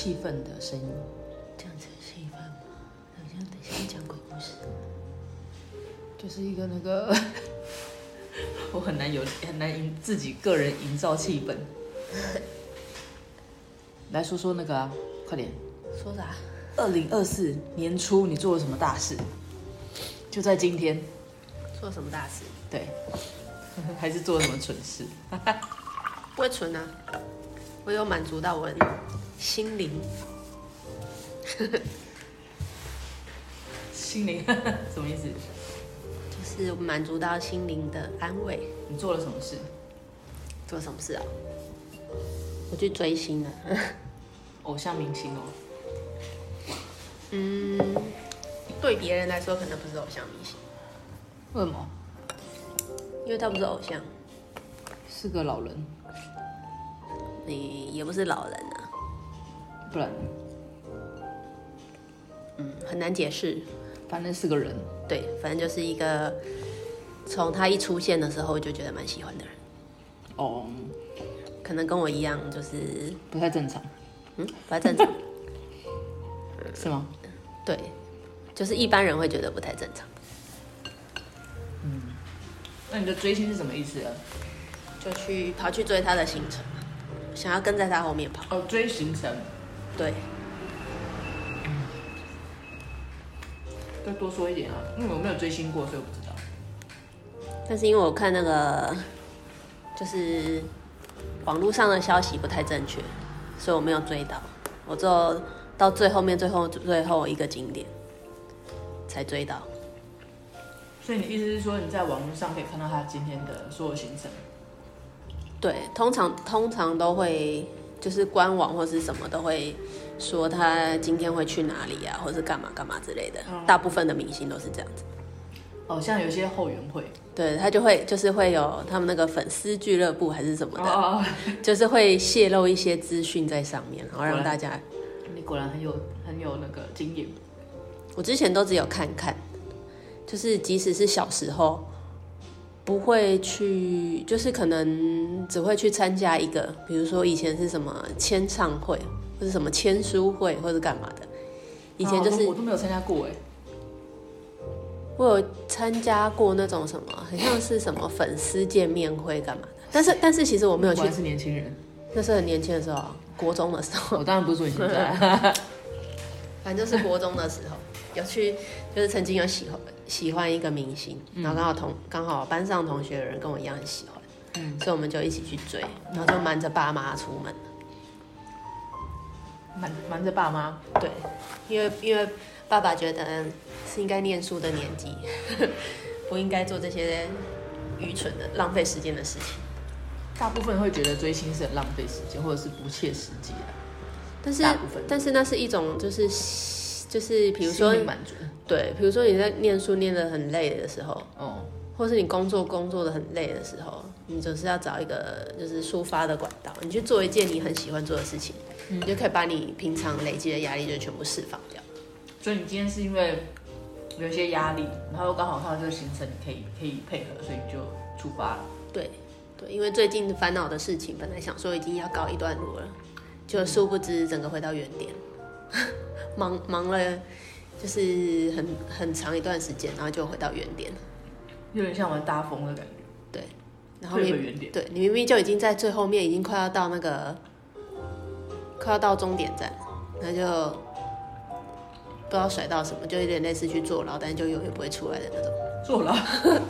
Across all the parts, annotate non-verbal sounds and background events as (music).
气氛的声音，这样子气氛吗？好像等下讲鬼故事，就是一个那个，(laughs) 我很难有很难营自己个人营造气氛。(laughs) 来说说那个啊，快点说啥？二零二四年初你做了什么大事？就在今天，做了什么大事？对，(laughs) 还是做了什么蠢事？不会蠢啊，我有满足到我的心灵。(laughs) 心灵 (laughs) 什么意思？就是满足到心灵的安慰。你做了什么事？做了什么事啊？我去追星了，(laughs) 偶像明星哦。嗯，对别人来说可能不是偶像明星。为什么？因为他不是偶像，是个老人。你也不是老人啊，不然，嗯，很难解释。反正是个人。对，反正就是一个从他一出现的时候就觉得蛮喜欢的人。哦。可能跟我一样，就是不太正常。嗯，不太正常。(laughs) 是吗？对，就是一般人会觉得不太正常。嗯，那你的追星是什么意思啊？就去跑去追他的行程，想要跟在他后面跑。哦，追行程。对。嗯。再多说一点啊，因为我没有追星过，所以我不知道。但是因为我看那个，就是。网络上的消息不太正确，所以我没有追到。我只有到最后面，最后最后一个景点才追到。所以你意思是说，你在网络上可以看到他今天的所有行程？对，通常通常都会就是官网或是什么都会说他今天会去哪里啊，或是干嘛干嘛之类的。大部分的明星都是这样子。哦，像有些后援会，对他就会就是会有他们那个粉丝俱乐部还是什么的，哦、就是会泄露一些资讯在上面，然后让大家。你果然很有很有那个经验。我之前都只有看看，就是即使是小时候，不会去，就是可能只会去参加一个，比如说以前是什么签唱会，或者什么签书会，或者干嘛的。以前就是、哦、我都没有参加过哎。我有参加过那种什么，很像是什么粉丝见面会干嘛的，但是但是其实我没有去。是年轻人，那是很年轻的时候，国中的时候。我当然不是说你现在，(laughs) 反正就是国中的时候有去，就是曾经有喜欢喜欢一个明星，然后刚好同刚好班上同学的人跟我一样很喜欢，嗯，所以我们就一起去追，然后就瞒着爸妈出门。瞒瞒着爸妈？对，因为因为。爸爸觉得是应该念书的年纪，(laughs) 不应该做这些愚蠢的、浪费时间的事情。大部分会觉得追星是很浪费时间，或者是不切实际的。但是，但是那是一种，就是就是，比如说，满足。对，比如说你在念书念得很累的时候，哦，或是你工作工作的很累的时候，你总是要找一个就是抒发的管道，你去做一件你很喜欢做的事情，嗯，你就可以把你平常累积的压力就全部释放掉。所以你今天是因为有一些压力，然后刚好看到这个行程，你可以可以配合，所以你就出发了。对对，因为最近烦恼的事情，本来想说已经要告一段落了，就殊不知整个回到原点，(laughs) 忙忙了就是很很长一段时间，然后就回到原点，有点像玩大风的感觉。对，然后你原点，对你明明就已经在最后面，已经快要到那个快要到终点站，那就。不知道甩到什么，就有点类似去坐牢，但是就永远不会出来的那种。坐牢。嗯，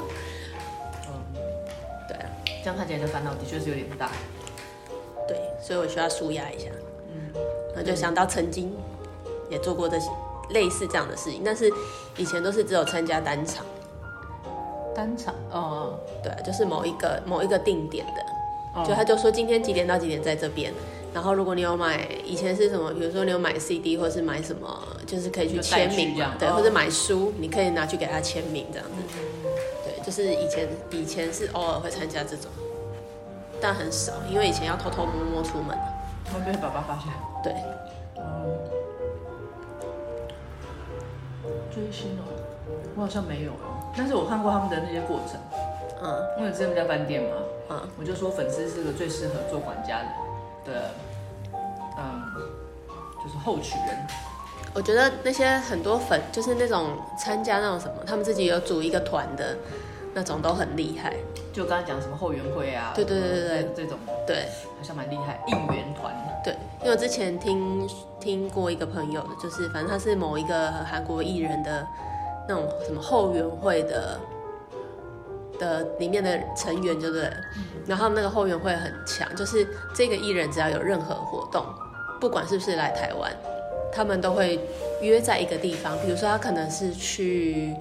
(laughs) 对啊，这样看起来的烦恼的确是有点大。对，所以我需要舒压一下。嗯，那就想到曾经也做过这些类似这样的事情，但是以前都是只有参加单场。单场？哦，对，就是某一个某一个定点的，就他就说今天几点到几点在这边。然后，如果你有买，以前是什么？比如说你有买 CD，或是买什么，就是可以去签名对，或者买书，你可以拿去给他签名这样子。对，就是以前以前是偶尔会参加这种，但很少，因为以前要偷偷摸摸出门，会被爸爸发现。对。追星哦。我好像没有哦，但是我看过他们的那些过程。嗯，因为之前在饭店嘛，嗯，我就说粉丝是个最适合做管家的的，嗯，就是后取人。我觉得那些很多粉，就是那种参加那种什么，他们自己有组一个团的那种，都很厉害。就刚才讲什么后援会啊，对对对对对，这种对，好像蛮厉害。应援团，对，因为我之前听听过一个朋友的，就是反正他是某一个韩国艺人的那种什么后援会的。的里面的成员，对不对？然后那个后援会很强，就是这个艺人只要有任何活动，不管是不是来台湾，他们都会约在一个地方。比如说他可能是去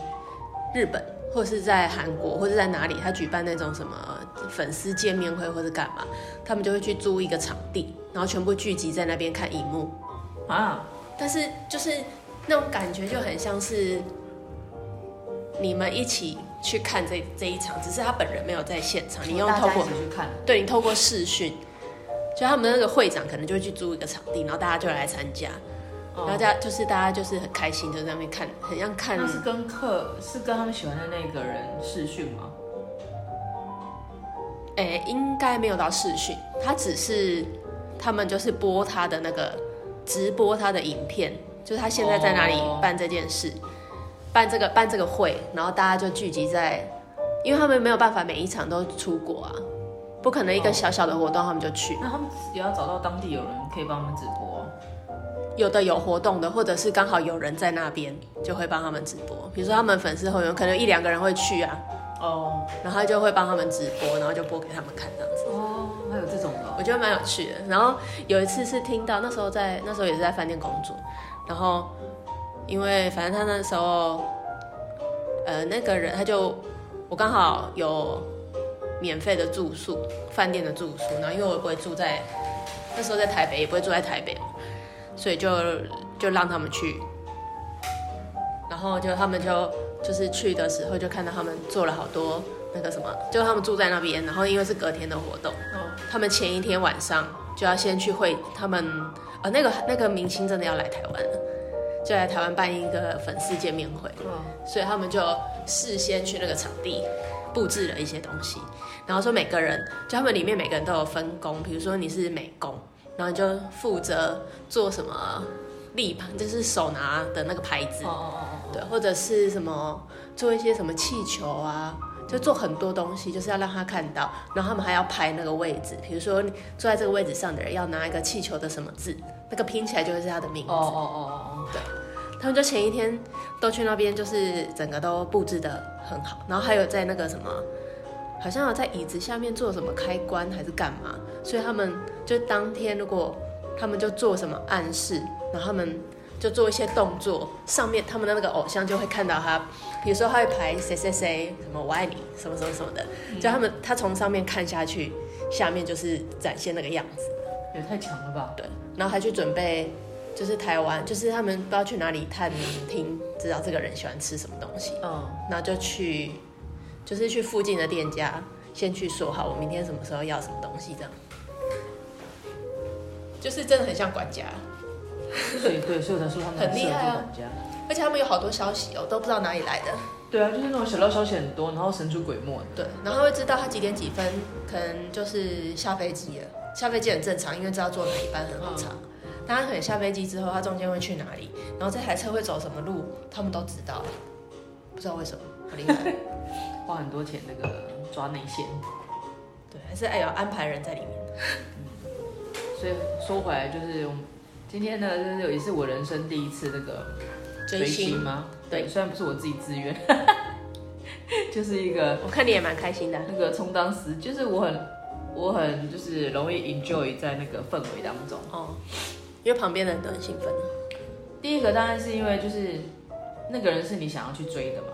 日本，或是在韩国，或者在哪里，他举办那种什么粉丝见面会或者干嘛，他们就会去租一个场地，然后全部聚集在那边看荧幕啊。但是就是那种感觉就很像是你们一起。去看这这一场，只是他本人没有在现场。你用透过去看，对，你透过视讯，就他们那个会长可能就会去租一个场地，然后大家就来参加，哦、然后大家就是大家就是很开心，就在那边看，很像看。那是跟客是跟他们喜欢的那个人视讯吗？哎、欸，应该没有到视讯，他只是他们就是播他的那个直播他的影片，就是他现在在哪里办这件事。哦办这个办这个会，然后大家就聚集在，因为他们没有办法每一场都出国啊，不可能一个小小的活动他们就去。那他们也要找到当地有人可以帮他们直播，有的有活动的，或者是刚好有人在那边就会帮他们直播。比如说他们粉丝会员可能一两个人会去啊，哦，然后就会帮他们直播，然后就播给他们看这样子。哦，还有这种的，我觉得蛮有趣的。然后有一次是听到那时候在那时候也是在饭店工作，然后。因为反正他那时候，呃，那个人他就我刚好有免费的住宿，饭店的住宿，然后因为我也不会住在那时候在台北，也不会住在台北，所以就就让他们去，然后就他们就就是去的时候就看到他们做了好多那个什么，就他们住在那边，然后因为是隔天的活动，哦，他们前一天晚上就要先去会他们，呃，那个那个明星真的要来台湾了。就来台湾办一个粉丝见面会，所以他们就事先去那个场地布置了一些东西，然后说每个人，就他们里面每个人都有分工，比如说你是美工，然后你就负责做什么立牌，就是手拿的那个牌子，对，或者是什么做一些什么气球啊，就做很多东西，就是要让他看到，然后他们还要拍那个位置，比如说你坐在这个位置上的人要拿一个气球的什么字。那个拼起来就会是他的名字。哦哦哦哦，对，他们就前一天都去那边，就是整个都布置的很好，然后还有在那个什么，好像有在椅子下面做什么开关还是干嘛，所以他们就当天如果他们就做什么暗示，然后他们就做一些动作，上面他们的那个偶像就会看到他，比如说他会排谁谁谁什么我爱你什么什么什么的，就他们他从上面看下去，下面就是展现那个样子。也太强了吧？对，然后还去准备，就是台湾，就是他们不知道去哪里探听，知道这个人喜欢吃什么东西，嗯，然后就去，就是去附近的店家，先去说好，我明天什么时候要什么东西，这样，就是真的很像管家，(laughs) 对对，所以我才说他们很厉害啊，而且他们有好多消息哦，都不知道哪里来的，对啊，就是那种小道消息很多，然后神出鬼没的，对，然后会知道他几点几分，可能就是下飞机了。下飞机很正常，因为知道坐哪一班很好查。但他可能下飞机之后，他中间会去哪里，然后这台车会走什么路，他们都知道。不知道为什么，很厉害，(laughs) 花很多钱那个抓内线。对，还是哎有安排人在里面。嗯，所以说回来就是，今天呢，就是也是我人生第一次那个追星吗？对，虽然不是我自己自愿，(laughs) 就是一个。我看你也蛮开心的。那个充当时，就是我很。我很就是容易 enjoy 在那个氛围当中哦，因为旁边的人都很兴奋。第一个当然是因为就是那个人是你想要去追的嘛，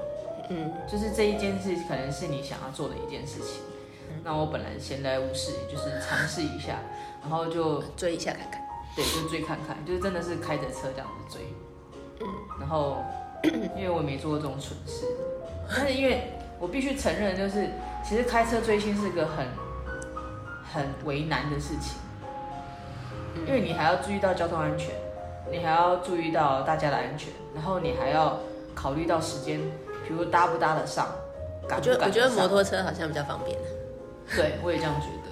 嗯，就是这一件事可能是你想要做的一件事情。嗯、那我本来闲来无事，就是尝试一下，然后就追一下看看。对，就追看看，就是真的是开着车这样子追。嗯，然后因为我没做过这种蠢事，但是因为我必须承认，就是其实开车追星是个很。很为难的事情，因为你还要注意到交通安全，你还要注意到大家的安全，然后你还要考虑到时间比如搭不搭得上，赶不赶得上。我觉得我觉得摩托车好像比较方便。对，我也这样觉得。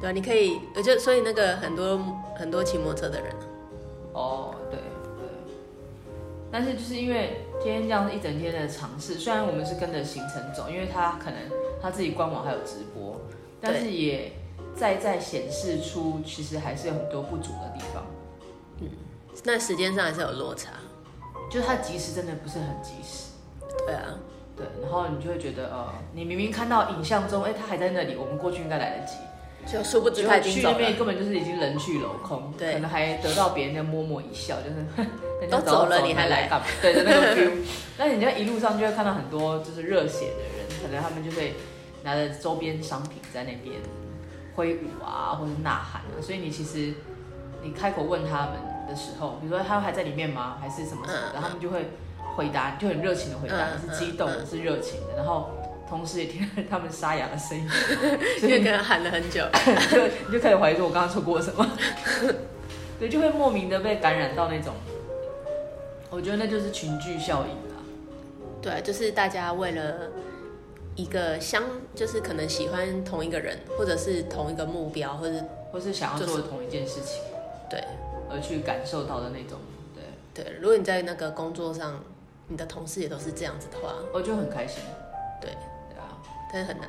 对啊，你可以，我就所以那个很多很多骑摩托车的人。哦，对对。但是就是因为今天这样一整天的尝试，虽然我们是跟着行程走，因为他可能他自己官网还有直播，但是也在在显示出其实还是有很多不足的地方。嗯，那时间上还是有落差，就是它即时真的不是很及时。对啊，对，然后你就会觉得，呃，你明明看到影像中，哎，他还在那里，我们过去应该来得及。就殊不知他已经走了。去那边根本就是已经人去楼空，对，可能还得到别人的默默一笑，就是 (laughs) 都走了你还来干嘛？(laughs) 对的那个 feel。那你就一路上就会看到很多就是热血的人，可能他们就会拿着周边商品在那边挥舞啊，或者呐喊啊。所以你其实你开口问他们的时候，比如说他们还在里面吗？还是什么什么的，他们就会回答，就很热情的回答，是激动的，是热情的，然后。同时也听到他们沙哑的声音，(laughs) 因为可能喊了很久，(laughs) 就你就开始怀疑说，我刚刚说过什么？(laughs) 对，就会莫名的被感染到那种。我觉得那就是群聚效应啦。对，就是大家为了一个相，就是可能喜欢同一个人，或者是同一个目标，或者或是想要做的同一件事情，对，而去感受到的那种。对对，如果你在那个工作上，你的同事也都是这样子的话，我就很开心。对。但是很难，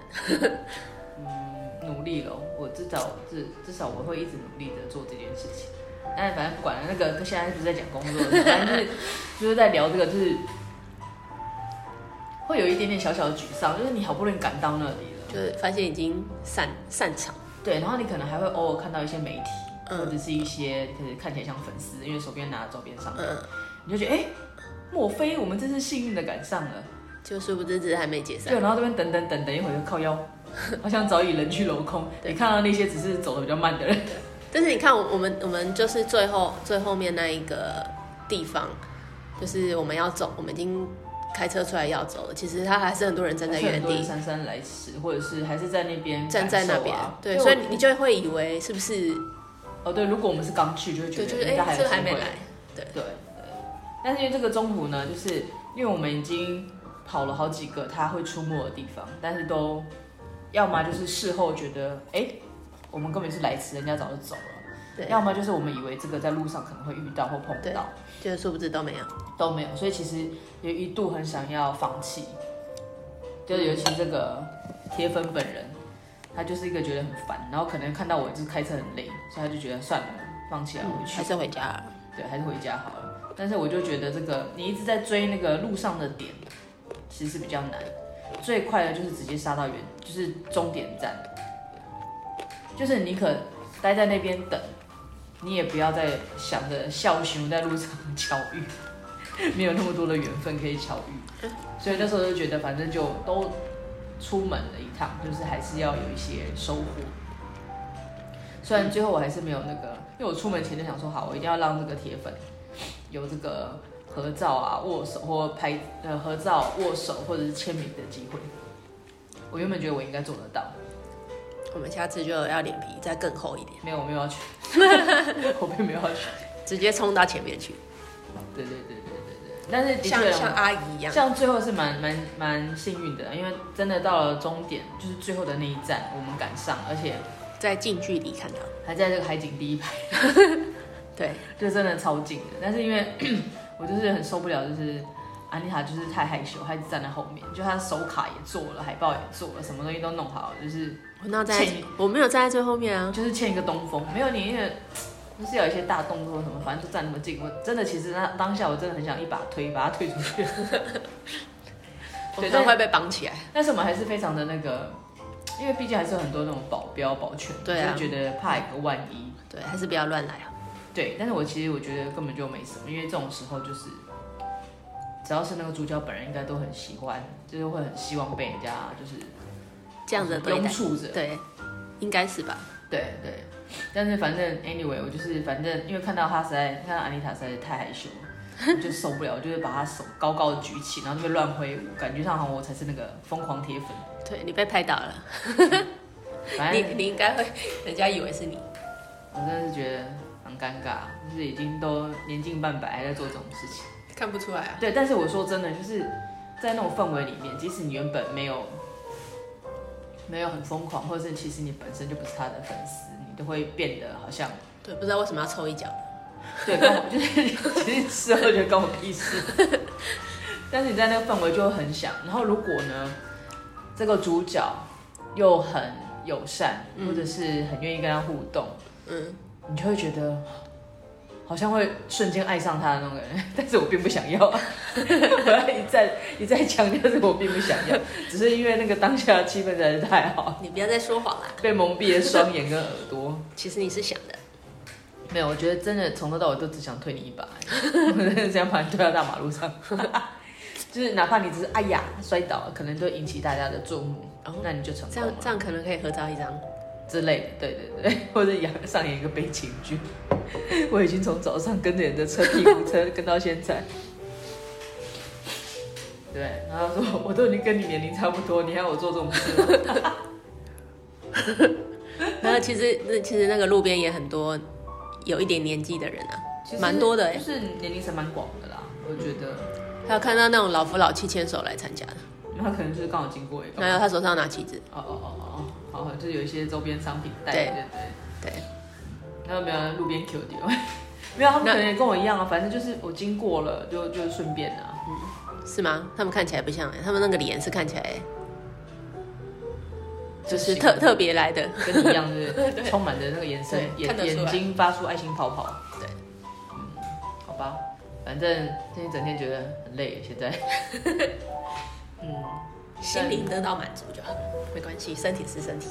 嗯，努力了，我至少至至少我会一直努力的做这件事情。但是反正不管了，那个现在不是在讲工作，反正就是就是在聊这个，就是会有一点点小小的沮丧，就是你好不容易赶到那里了，就是发现已经散散场。对，然后你可能还会偶尔看到一些媒体，嗯、或者是一些就是看起来像粉丝，因为手边拿着周边商品，嗯、你就觉得哎、欸，莫非我们真是幸运的赶上了？就殊不知只是还没解散。对，然后这边等等等等一会儿就靠腰，(laughs) 好像早已人去楼空。你看到那些只是走的比较慢的人，但是你看我们我们就是最后最后面那一个地方，就是我们要走，我们已经开车出来要走了。其实他还是很多人站在原地，姗姗来迟，或者是还是在那边、啊、站在那边。对，所以你就会以为是不是？哦，对，如果我们是刚去，就会觉得应该还是还没来。对对对。但是因为这个中途呢，就是因为我们已经。跑了好几个他会出没的地方，但是都要么就是事后觉得，哎、欸，我们根本是来迟，人家早就走了。对。要么就是我们以为这个在路上可能会遇到或碰到，就是殊不知都没有，都没有。所以其实也一度很想要放弃，就是尤其这个铁粉本人，他就是一个觉得很烦，然后可能看到我就是开车很累，所以他就觉得算了，放弃了，回去、嗯、还是回家。对，还是回家好了。但是我就觉得这个你一直在追那个路上的点。其实是比较难，最快的就是直接杀到原，就是终点站，就是你可待在那边等，你也不要再想着笑熊在路上巧遇，(laughs) 没有那么多的缘分可以巧遇，所以那时候就觉得反正就都出门了一趟，就是还是要有一些收获。虽然最后我还是没有那个，因为我出门前就想说好，我一定要让这个铁粉有这个。合照啊，握手或拍呃合照、握手或者是签名的机会，我原本觉得我应该做得到。我们下次就要脸皮再更厚一点。没有，我没有要去，(laughs) 我并没有要去，直接冲到前面去。对对对对对对。但是的确像像阿姨一样，像最后是蛮蛮蛮幸运的，因为真的到了终点，就是最后的那一站，我们赶上，而且在近距离看到，还在这个海景第一排。(laughs) 对，(laughs) 就真的超近的。但是因为我就是很受不了，就是安妮塔就是太害羞，她一直站在后面，就她手卡也做了，海报也做了，什么东西都弄好了，就是我那在我没有站在最后面啊，就是欠一个东风，没有你因为就是有一些大动作什么，反正就站那么近，我真的其实那当下我真的很想一把推把他推出去，(laughs) 对，都会被绑起来。但是我们还是非常的那个，因为毕竟还是有很多那种保镖保全，对啊，就觉得怕一个万一，对，还是不要乱来啊。对，但是我其实我觉得根本就没什么，因为这种时候就是，只要是那个主角本人，应该都很喜欢，就是会很希望被人家就是这样子拥簇着，对，应该是吧？对对，但是反正 anyway，我就是反正因为看到他实在，看到安妮塔实在是太害羞了，我就受不了，我就会把他手高高的举起，然后就会乱挥舞，感觉上好像我才是那个疯狂铁粉。对，你被拍到了，反 (laughs) 正你你应该会，人家以为是你，我真的是觉得。很尴尬，就是已经都年近半百，还在做这种事情，看不出来啊。对，但是我说真的，就是在那种氛围里面，即使你原本没有没有很疯狂，或者是其实你本身就不是他的粉丝，你都会变得好像对，不知道为什么要抽一脚。对，跟我 (laughs) 就是其实事后就跟我屁事。(laughs) 但是你在那个氛围就会很想，然后如果呢，这个主角又很友善，嗯、或者是很愿意跟他互动，嗯，你就会觉得好像会瞬间爱上他的那种人。(laughs) 但是我并不想要，我 (laughs) 要一再一再强调，是我并不想要，只是因为那个当下的气氛实在是太好。你不要再说谎了，被蒙蔽了双眼跟耳朵。其实你是想的，没有，我觉得真的从头到尾都只想推你一把，我真的这样把你推到大马路上。(laughs) 就是哪怕你只是哎呀摔倒了，可能都引起大家的注目，然后那你就成功这样这样可能可以合照一张之类的，对对对，(laughs) 或者演上演一个悲情剧。(laughs) 我已经从早上跟着人的车屁股 (laughs) 车跟到现在，对，然后说我都已经跟你年龄差不多，你还要我做这种事吗？然后其实那其实那个路边也很多有一点年纪的人啊，蛮多的，就是年龄层蛮广的啦，我觉得。他有看到那种老夫老妻牵手来参加的，那他可能就是刚好经过一个。还有他手上拿旗子。哦哦哦哦就有一些周边商品带，对对对对。那有没有路边 Q 丢？(laughs) 没有，他们可能也跟我一样啊，反正就是我经过了，就就顺便啊。嗯，是吗？他们看起来不像，哎他们那个脸是看起来，就是特特别来的，跟你一样，是 (laughs) 充满着那个眼神，眼眼睛发出爱心泡泡。对，嗯，好吧。反正今天整天觉得很累，现在，(laughs) 嗯，心灵得到满足就好，没关系，身体是身体，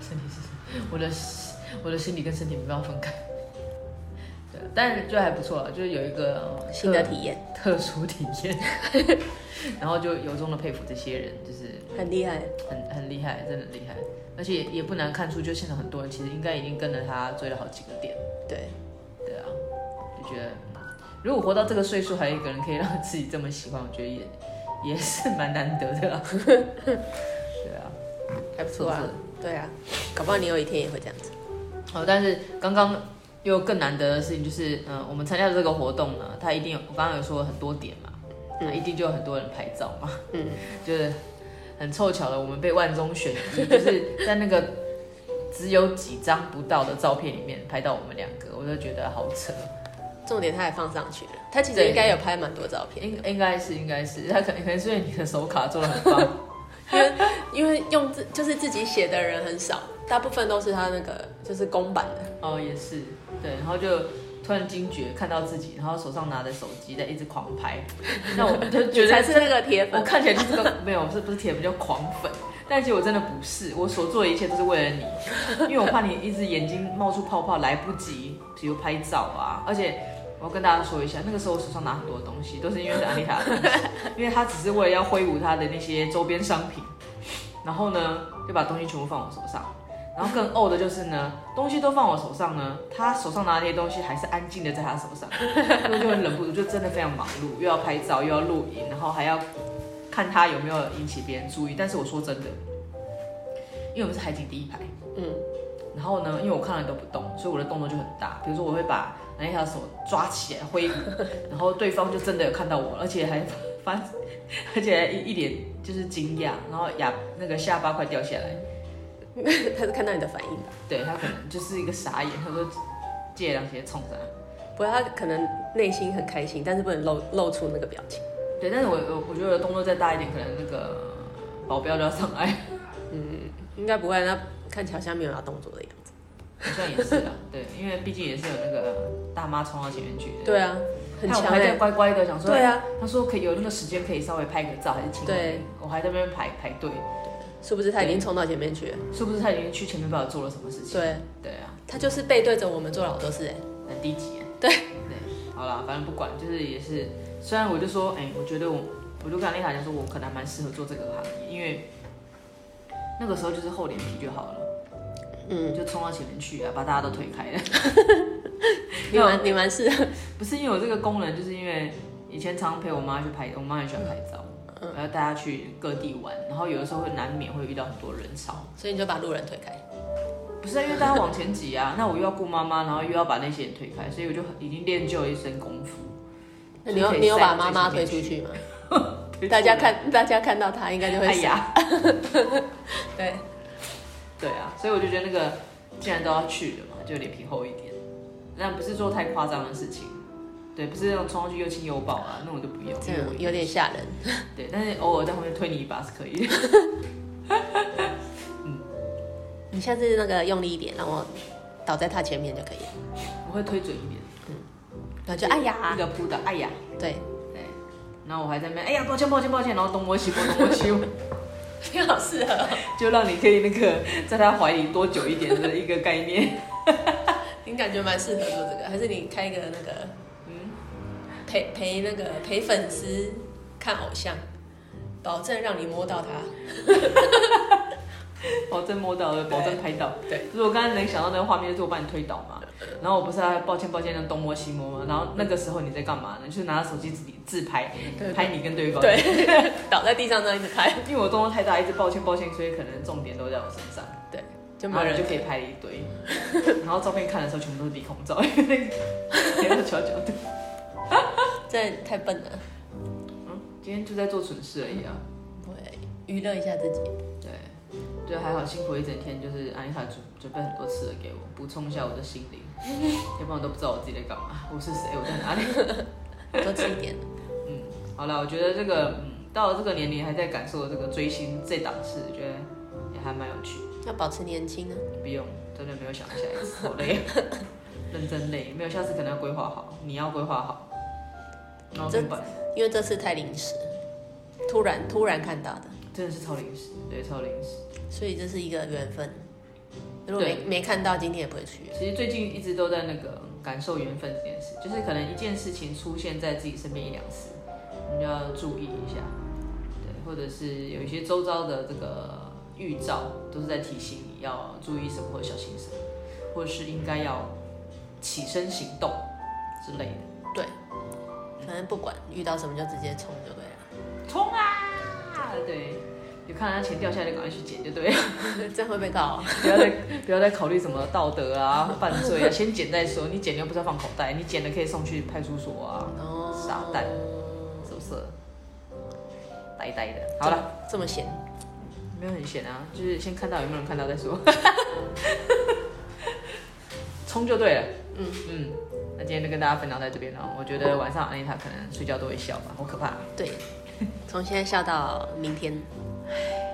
身体是身体，我的我的心理跟身体没办法分开，对，但是就还不错，就是有一个新的体验，特殊体验，(laughs) 然后就由衷的佩服这些人，就是很厉害，很很厉害，真的很厉害，而且也不难看出，就现场很多人其实应该已经跟着他追了好几个点，对。对啊，就觉得如果活到这个岁数，还有一个人可以让自己这么喜欢，我觉得也也是蛮难得的啊。(laughs) 对啊，还不错啊。对啊，搞不好你有一天也会这样子。好，但是刚刚又更难得的事情就是，嗯，我们参加的这个活动呢，它一定有，我刚刚有说很多点嘛，那、嗯、一定就有很多人拍照嘛。嗯，(laughs) 就是很凑巧的，我们被万中选一，(laughs) 就是在那个只有几张不到的照片里面拍到我们两个，我就觉得好扯。重点他也放上去了，他其实应该有拍蛮多照片，应应该是应该是，他可能可能是因为你的手卡做的很棒，(laughs) 因为因为用自就是自己写的人很少，大部分都是他那个就是公版的。哦，也是，对，然后就突然惊觉看到自己，然后手上拿着手机在一直狂拍，(laughs) 那我就觉得才是那个铁粉，我看起来就是个没有，不是不是铁粉，叫狂粉。但其实我真的不是，我所做的一切都是为了你，因为我怕你一直眼睛冒出泡泡来不及，比如拍照啊，而且。我要跟大家说一下，那个时候我手上拿很多东西，都是因为是安利塔的东西，(laughs) 因为他只是为了要挥舞他的那些周边商品，然后呢就把东西全部放我手上，然后更呕的就是呢，东西都放我手上呢，他手上拿的那些东西还是安静的在他手上，我 (laughs) 就很忍不住，就真的非常忙碌，又要拍照又要录影，然后还要看他有没有引起别人注意。但是我说真的，因为我们是海景第一排，嗯，然后呢，因为我看了都不动，所以我的动作就很大，比如说我会把。那条手抓起来挥舞，然后对方就真的有看到我，而且还发，而且还一一脸就是惊讶，然后牙那个下巴快掉下来。(laughs) 他是看到你的反应吧？对，他可能就是一个傻眼，他说借两鞋冲上。不过他可能内心很开心，但是不能露露出那个表情。对，但是我我我觉得我动作再大一点，可能那个保镖就要上来。嗯，应该不会，那看起来像没有要动作的样子。好像也是啊，对，因为毕竟也是有那个大妈冲到前面去的。对啊，很强，还在乖乖的想说。对啊，他说可以有那个时间可以稍微拍个照，还是请。对，我还在那边排排队。是不是他已经冲到前面去了？是不是他已经去前面不知道做了什么事情？对，对啊，他就是背对着我们做了好多事哎，很低级。对对，好啦，反正不管，就是也是，虽然我就说，哎，我觉得我，我就跟丽塔讲说，我可能还蛮适合做这个行业，因为那个时候就是厚脸皮就好了。嗯，就冲到前面去啊，把大家都推开了。(laughs) 你蛮你蛮 (laughs) 是，不是因为我这个功能，就是因为以前常陪我妈去拍，我妈很喜欢拍照，嗯，然后带她去各地玩，然后有的时候会难免会遇到很多人潮，所以你就把路人推开。不是因为大家往前挤啊，那我又要顾妈妈，然后又要把那些人推开，所以我就已经练就了一身功夫。那你有你有把妈妈推出去。吗？(laughs) 大家看大家看到她应该就会哎呀，对，对啊，所以我就觉得那个既然都要去了嘛，就脸皮厚一点，但不是做太夸张的事情，对，不是那种冲上去又亲又抱啊，那种就不用，这样有点吓人，(laughs) 对，但是偶尔在后面推你一把是可以。的，(laughs) 嗯，你下次那个用力一点，让我倒在他前面就可以了，我会推准一点，嗯，然后就哎呀，一个扑的，哎呀，对。然后我还在那边，哎呀，抱歉抱歉抱歉，然后东摸西摸东摸西摸，你好适合，就让你可以那个在他怀里多久一点的一个概念。(laughs) 你感觉蛮适合做这个，还是你开一个那个，嗯，陪陪那个陪粉丝看偶像，保证让你摸到他。(laughs) (laughs) 保证摸到了，保证拍到。对，就是我刚才能想到那个画面，就是我把你推倒嘛。然后我不是还抱歉抱歉，那东摸西摸嘛。然后那个时候你在干嘛呢？就是拿着手机自己自拍，拍你跟对方。对，(laughs) 倒在地上这样一直拍。因为我动作太大，一直抱歉抱歉，所以可能重点都在我身上。对，就没人就可以拍一堆。(laughs) 然后照片看的时候，全部都是鼻孔照，因为那个调角度。这太笨了。嗯，今天就在做蠢事而已啊。对，娱乐一下自己。对。对，还好辛苦一整天，就是安妮塔准准备很多吃的给我，补充一下我的心灵，(laughs) 要不然我都不知道我自己在干嘛，我是谁，我在哪里，(laughs) 多吃一点。嗯，好了，我觉得这个，嗯，到了这个年龄还在感受这个追星这档次，我觉得也还蛮有趣。要保持年轻呢？不用，真的没有想下一次，好累，(laughs) 认真累，没有下次可能要规划好，你要规划好。然后这因为这次太临时，突然突然看到的，真的是超临时，对，超临时。所以这是一个缘分，如果没没看到，今天也不会去。其实最近一直都在那个感受缘分这件事，就是可能一件事情出现在自己身边一两次，你就要注意一下，对，或者是有一些周遭的这个预兆，都是在提醒你要注意什么或小心什么，或者是应该要起身行动之类的。对，反正不管遇到什么就直接冲就对了，冲啊！对。有看到他钱掉下来，就赶快去捡，就对了。(laughs) 这样会被告啊！不要再不要再考虑什么道德啊、(laughs) 犯罪啊，先捡再说。你捡又不是要放口袋，你捡了可以送去派出所啊。哦。傻蛋，是不是？呆呆的。好了，这么闲？没有很闲啊，就是先看到有没有人看到再说。(laughs) 冲就对了。嗯嗯。那今天就跟大家分享在这边了。我觉得晚上安妮塔可能睡觉都会笑吧，好可怕。对。(laughs) 从现在笑到明天。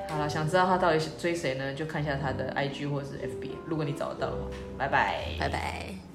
好了，想知道他到底追谁呢？就看一下他的 IG 或是 FB，如果你找得到的话。拜拜，拜拜。